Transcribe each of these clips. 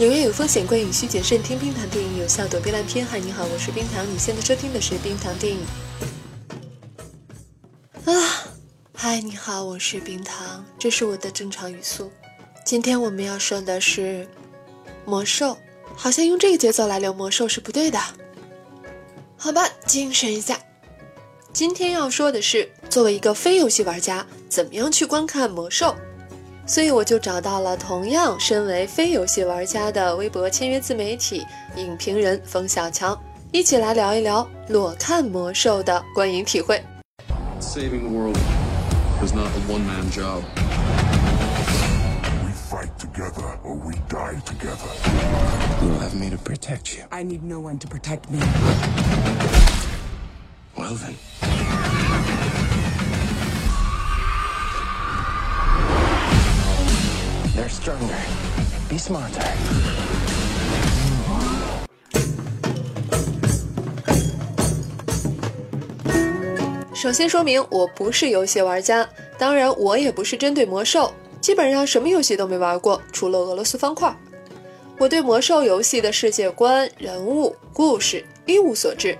有缘有风险，观影需谨慎。听冰糖电影有效躲避烂片。嗨，你好，我是冰糖，你现在收听的是冰糖电影。啊，嗨，你好，我是冰糖，这是我的正常语速。今天我们要说的是魔兽，好像用这个节奏来聊魔兽是不对的。好吧，精神一下。今天要说的是，作为一个非游戏玩家，怎么样去观看魔兽？所以我就找到了同样身为非游戏玩家的微博签约自媒体影评人冯小强，一起来聊一聊裸看魔兽的观影体会。Saving the world is not a one-man job. We fight together or we die together. You have me to protect you. I need no one to protect me. Well then. Stronger. Be smarter. 首先说明，我不是游戏玩家，当然我也不是针对魔兽，基本上什么游戏都没玩过，除了俄罗斯方块。我对魔兽游戏的世界观、人物、故事一无所知，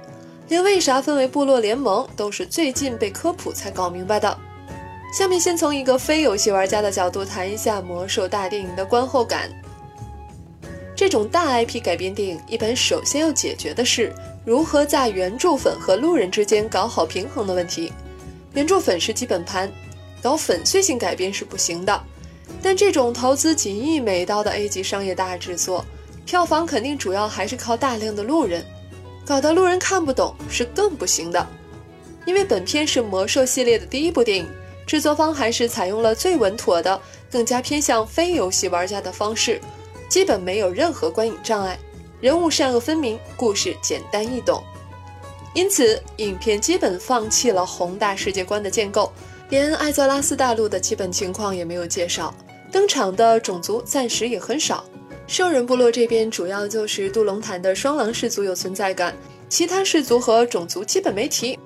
连为啥分为部落联盟都是最近被科普才搞明白的。下面先从一个非游戏玩家的角度谈一下魔兽大电影的观后感。这种大 IP 改编电影，一般首先要解决的是如何在原著粉和路人之间搞好平衡的问题。原著粉是基本盘，搞粉碎性改编是不行的。但这种投资几亿美刀的 A 级商业大制作，票房肯定主要还是靠大量的路人，搞得路人看不懂是更不行的。因为本片是魔兽系列的第一部电影，制作方还是采用了最稳妥的、更加偏向非游戏玩家的方式。基本没有任何观影障碍，人物善恶分明，故事简单易懂，因此影片基本放弃了宏大世界观的建构，连艾泽拉斯大陆的基本情况也没有介绍，登场的种族暂时也很少。兽人部落这边主要就是杜隆坦的双狼氏族有存在感，其他氏族和种族基本没提。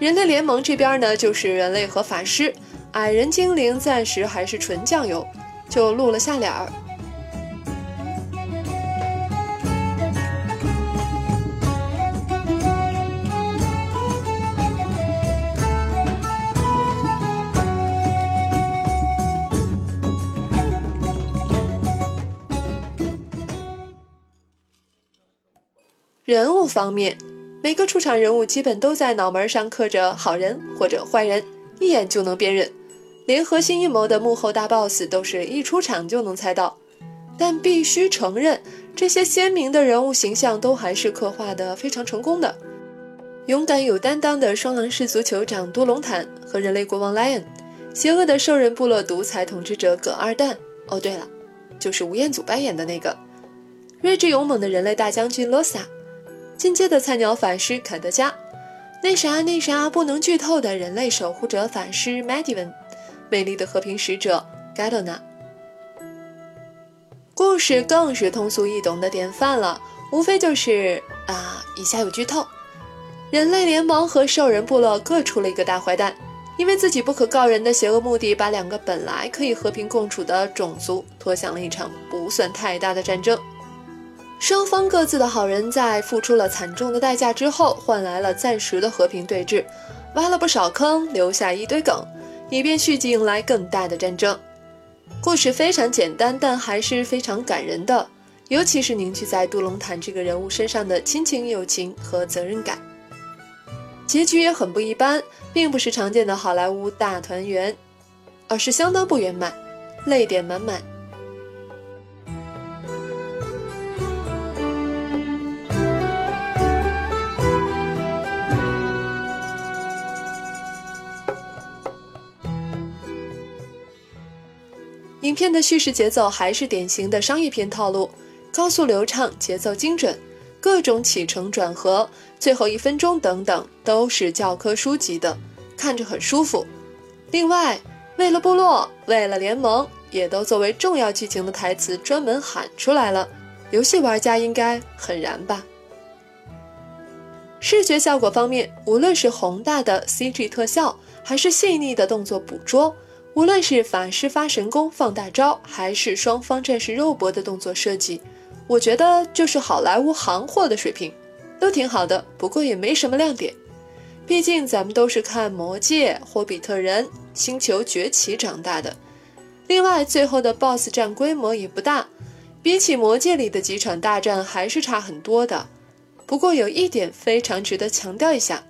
人类联盟这边呢，就是人类和法师，矮人精灵暂时还是纯酱油，就露了下脸儿。人物方面，每个出场人物基本都在脑门上刻着好人或者坏人，一眼就能辨认。连核心阴谋的幕后大 boss 都是一出场就能猜到。但必须承认，这些鲜明的人物形象都还是刻画的非常成功的。勇敢有担当的双狼氏族酋长多隆坦和人类国王莱恩，邪恶的兽人部落独裁统治者葛二蛋。哦，对了，就是吴彦祖扮演的那个睿智勇猛的人类大将军罗萨。进阶的菜鸟法师坎德加，那啥那啥不能剧透的人类守护者法师 Medivan，美丽的和平使者 Gadona。故事更是通俗易懂的典范了，无非就是啊，以下有剧透：人类联盟和兽人部落各出了一个大坏蛋，因为自己不可告人的邪恶目的，把两个本来可以和平共处的种族拖向了一场不算太大的战争。双方各自的好人在付出了惨重的代价之后，换来了暂时的和平对峙，挖了不少坑，留下一堆梗，以便续集迎来更大的战争。故事非常简单，但还是非常感人的，尤其是凝聚在杜隆坦这个人物身上的亲情、友情和责任感。结局也很不一般，并不是常见的好莱坞大团圆，而是相当不圆满，泪点满满。影片的叙事节奏还是典型的商业片套路，高速流畅，节奏精准，各种起承转合，最后一分钟等等都是教科书级的，看着很舒服。另外，为了部落，为了联盟，也都作为重要剧情的台词专门喊出来了。游戏玩家应该很燃吧？视觉效果方面，无论是宏大的 CG 特效，还是细腻的动作捕捉。无论是法师发神功放大招，还是双方战士肉搏的动作设计，我觉得就是好莱坞行货的水平，都挺好的，不过也没什么亮点。毕竟咱们都是看《魔戒》《霍比特人》《星球崛起》长大的。另外，最后的 BOSS 战规模也不大，比起《魔戒》里的几场大战还是差很多的。不过有一点非常值得强调一下，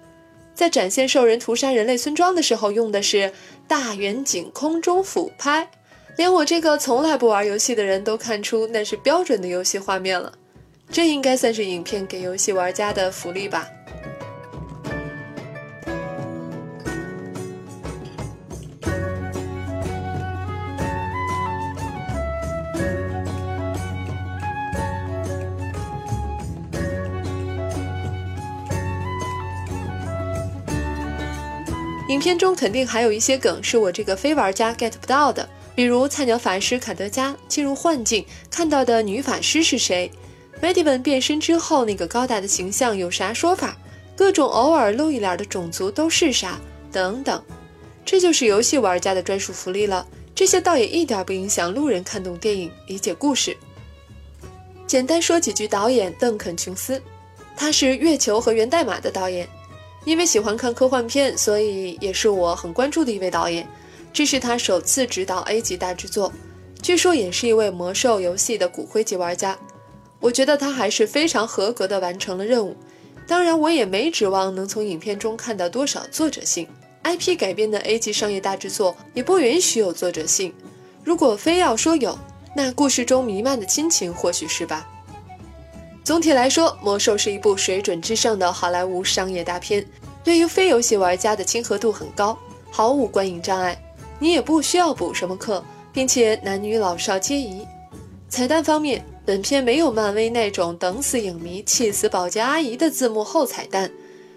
在展现兽人屠杀人类村庄的时候，用的是大远景空中俯拍。连我这个从来不玩游戏的人都看出那是标准的游戏画面了，这应该算是影片给游戏玩家的福利吧。影片中肯定还有一些梗是我这个非玩家 get 不到的。比如菜鸟法师卡德加进入幻境看到的女法师是谁？梅迪文变身之后那个高大的形象有啥说法？各种偶尔露一脸的种族都是啥？等等，这就是游戏玩家的专属福利了。这些倒也一点不影响路人看懂电影、理解故事。简单说几句，导演邓肯·琼斯，他是《月球》和《源代码》的导演。因为喜欢看科幻片，所以也是我很关注的一位导演。这是他首次执导 A 级大制作，据说也是一位魔兽游戏的骨灰级玩家。我觉得他还是非常合格的完成了任务。当然，我也没指望能从影片中看到多少作者性。IP 改编的 A 级商业大制作也不允许有作者性。如果非要说有，那故事中弥漫的亲情或许是吧。总体来说，《魔兽》是一部水准之上的好莱坞商业大片，对于非游戏玩家的亲和度很高，毫无观影障碍。你也不需要补什么课，并且男女老少皆宜。彩蛋方面，本片没有漫威那种等死影迷、气死保洁阿姨的字幕后彩蛋，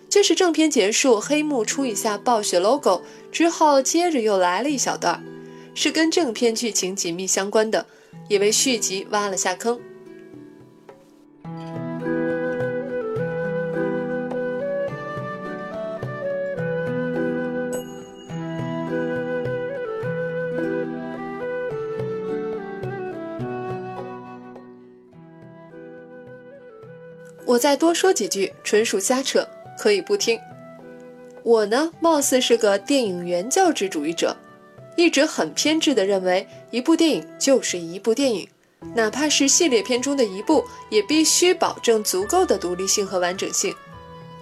就是正片结束，黑幕出一下暴雪 logo 之后，接着又来了一小段，是跟正片剧情紧密相关的，也为续集挖了下坑。我再多说几句，纯属瞎扯，可以不听。我呢，貌似是个电影原教旨主义者，一直很偏执地认为，一部电影就是一部电影，哪怕是系列片中的一部，也必须保证足够的独立性和完整性。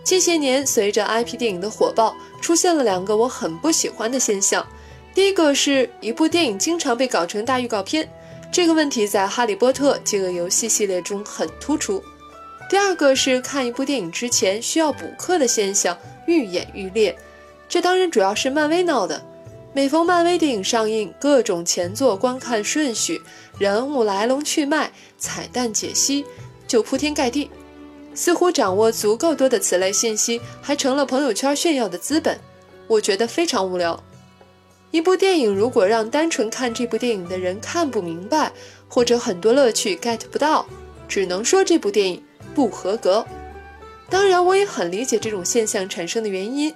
近些年，随着 IP 电影的火爆，出现了两个我很不喜欢的现象。第一个是一部电影经常被搞成大预告片，这个问题在《哈利波特》饥饿游戏系列中很突出。第二个是看一部电影之前需要补课的现象愈演愈烈，这当然主要是漫威闹的。每逢漫威电影上映，各种前作观看顺序、人物来龙去脉、彩蛋解析就铺天盖地，似乎掌握足够多的此类信息，还成了朋友圈炫耀的资本。我觉得非常无聊。一部电影如果让单纯看这部电影的人看不明白，或者很多乐趣 get 不到，只能说这部电影。不合格，当然我也很理解这种现象产生的原因：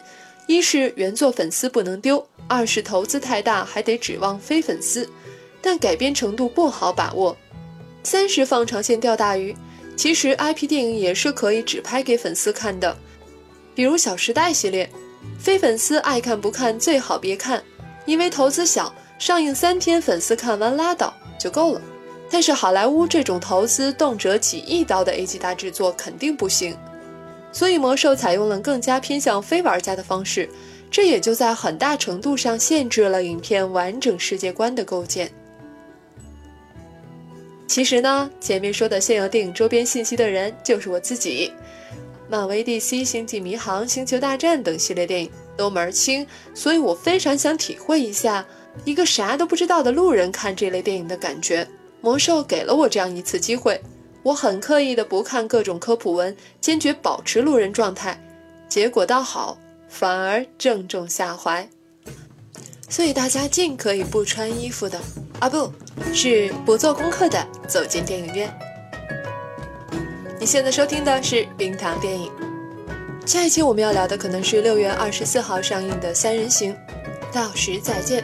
一是原作粉丝不能丢，二是投资太大还得指望非粉丝，但改编程度不好把握，三是放长线钓大鱼。其实 IP 电影也是可以只拍给粉丝看的，比如《小时代》系列，非粉丝爱看不看最好别看，因为投资小，上映三天粉丝看完拉倒就够了。但是好莱坞这种投资动辄几亿刀的 A 级大制作肯定不行，所以魔兽采用了更加偏向非玩家的方式，这也就在很大程度上限制了影片完整世界观的构建。其实呢，前面说的现有电影周边信息的人就是我自己，漫威、DC、星际迷航、星球大战等系列电影都门儿清，所以我非常想体会一下一个啥都不知道的路人看这类电影的感觉。魔兽给了我这样一次机会，我很刻意的不看各种科普文，坚决保持路人状态，结果倒好，反而正中下怀。所以大家尽可以不穿衣服的啊，不是不做功课的走进电影院。你现在收听的是冰糖电影，下一期我们要聊的可能是六月二十四号上映的《三人行》，到时再见。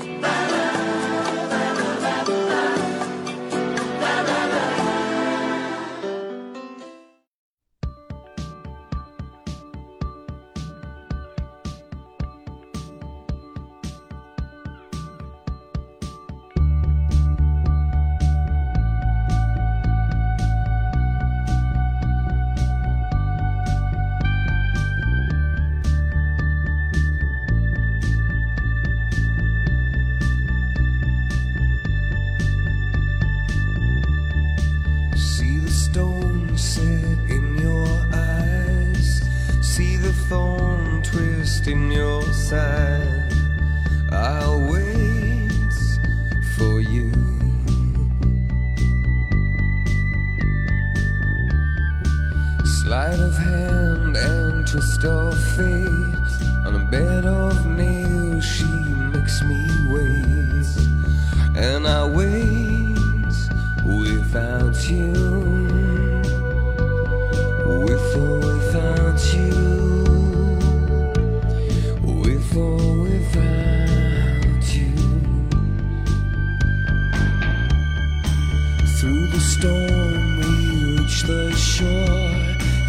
Storm, we reach the shore.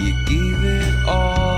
You gave it all.